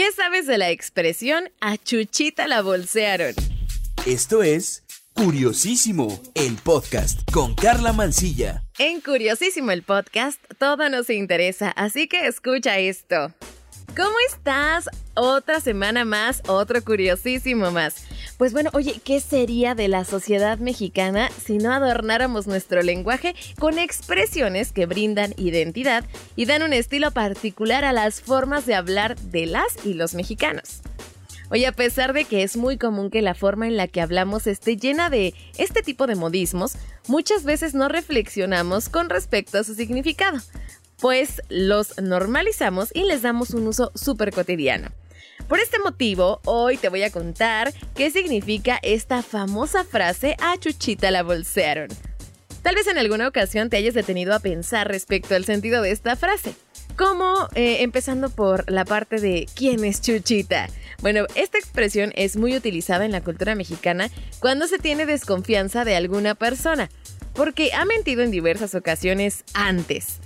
¿Qué sabes de la expresión a Chuchita la bolsearon? Esto es Curiosísimo, el podcast con Carla Mancilla. En Curiosísimo el podcast todo nos interesa, así que escucha esto. ¿Cómo estás? Otra semana más, otro curiosísimo más. Pues bueno, oye, ¿qué sería de la sociedad mexicana si no adornáramos nuestro lenguaje con expresiones que brindan identidad y dan un estilo particular a las formas de hablar de las y los mexicanos? Oye, a pesar de que es muy común que la forma en la que hablamos esté llena de este tipo de modismos, muchas veces no reflexionamos con respecto a su significado pues los normalizamos y les damos un uso súper cotidiano. Por este motivo, hoy te voy a contar qué significa esta famosa frase a Chuchita la bolsearon. Tal vez en alguna ocasión te hayas detenido a pensar respecto al sentido de esta frase. Como eh, empezando por la parte de ¿quién es Chuchita? Bueno, esta expresión es muy utilizada en la cultura mexicana cuando se tiene desconfianza de alguna persona, porque ha mentido en diversas ocasiones antes.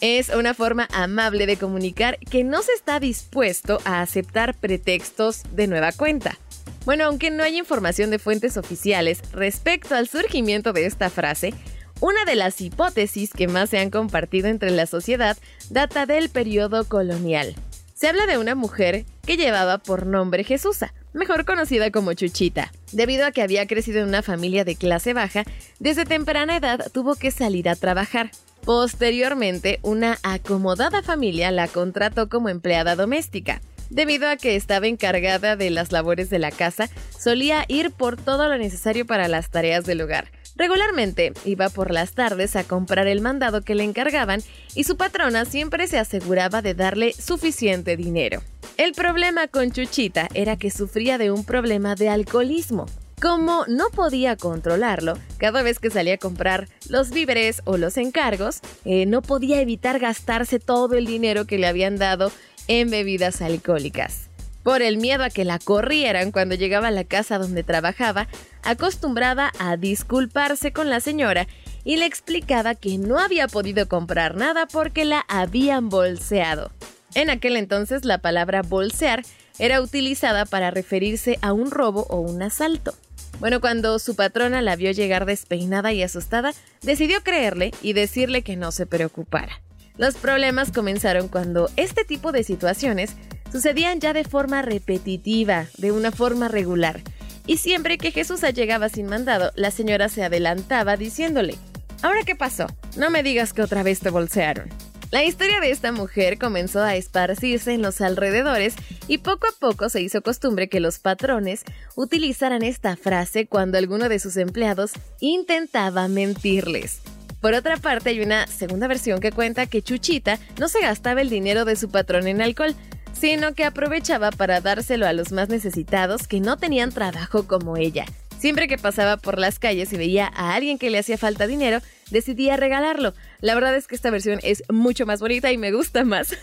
Es una forma amable de comunicar que no se está dispuesto a aceptar pretextos de nueva cuenta. Bueno, aunque no hay información de fuentes oficiales respecto al surgimiento de esta frase, una de las hipótesis que más se han compartido entre la sociedad data del periodo colonial. Se habla de una mujer que llevaba por nombre Jesusa, mejor conocida como Chuchita. Debido a que había crecido en una familia de clase baja, desde temprana edad tuvo que salir a trabajar. Posteriormente, una acomodada familia la contrató como empleada doméstica. Debido a que estaba encargada de las labores de la casa, solía ir por todo lo necesario para las tareas del hogar. Regularmente iba por las tardes a comprar el mandado que le encargaban y su patrona siempre se aseguraba de darle suficiente dinero. El problema con Chuchita era que sufría de un problema de alcoholismo. Como no podía controlarlo, cada vez que salía a comprar los víveres o los encargos, eh, no podía evitar gastarse todo el dinero que le habían dado en bebidas alcohólicas. Por el miedo a que la corrieran cuando llegaba a la casa donde trabajaba, acostumbraba a disculparse con la señora y le explicaba que no había podido comprar nada porque la habían bolseado. En aquel entonces la palabra bolsear era utilizada para referirse a un robo o un asalto. Bueno, cuando su patrona la vio llegar despeinada y asustada, decidió creerle y decirle que no se preocupara. Los problemas comenzaron cuando este tipo de situaciones sucedían ya de forma repetitiva, de una forma regular. Y siempre que Jesús llegaba sin mandado, la señora se adelantaba diciéndole, ¿Ahora qué pasó? No me digas que otra vez te bolsearon. La historia de esta mujer comenzó a esparcirse en los alrededores y poco a poco se hizo costumbre que los patrones utilizaran esta frase cuando alguno de sus empleados intentaba mentirles. Por otra parte, hay una segunda versión que cuenta que Chuchita no se gastaba el dinero de su patrón en alcohol, sino que aprovechaba para dárselo a los más necesitados que no tenían trabajo como ella. Siempre que pasaba por las calles y veía a alguien que le hacía falta dinero, decidía regalarlo. La verdad es que esta versión es mucho más bonita y me gusta más.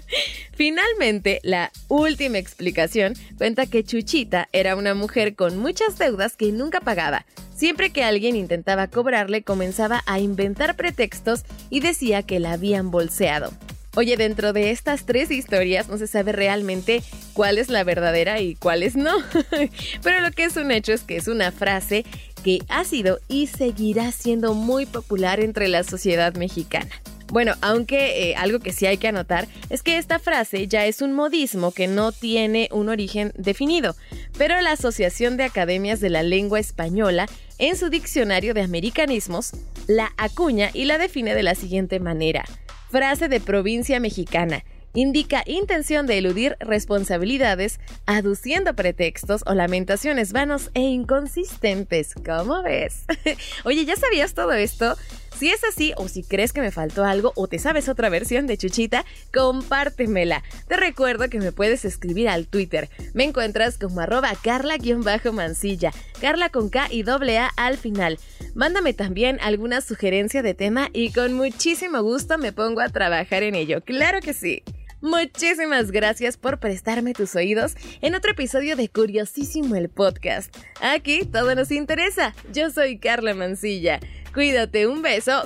Finalmente, la última explicación cuenta que Chuchita era una mujer con muchas deudas que nunca pagaba. Siempre que alguien intentaba cobrarle, comenzaba a inventar pretextos y decía que la habían bolseado. Oye, dentro de estas tres historias no se sabe realmente cuál es la verdadera y cuáles no. Pero lo que es un hecho es que es una frase que ha sido y seguirá siendo muy popular entre la sociedad mexicana. Bueno, aunque eh, algo que sí hay que anotar es que esta frase ya es un modismo que no tiene un origen definido, pero la Asociación de Academias de la Lengua Española, en su diccionario de americanismos, la acuña y la define de la siguiente manera. Frase de provincia mexicana. Indica intención de eludir responsabilidades, aduciendo pretextos o lamentaciones vanos e inconsistentes. ¿Cómo ves? Oye, ¿ya sabías todo esto? Si es así o si crees que me faltó algo o te sabes otra versión de Chuchita, compártemela. Te recuerdo que me puedes escribir al Twitter. Me encuentras como arroba carla-mancilla, carla con K y doble A al final. Mándame también alguna sugerencia de tema y con muchísimo gusto me pongo a trabajar en ello. Claro que sí. Muchísimas gracias por prestarme tus oídos en otro episodio de Curiosísimo el Podcast. Aquí todo nos interesa. Yo soy Carla Mancilla. Cuídate, un beso.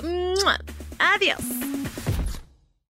Adiós.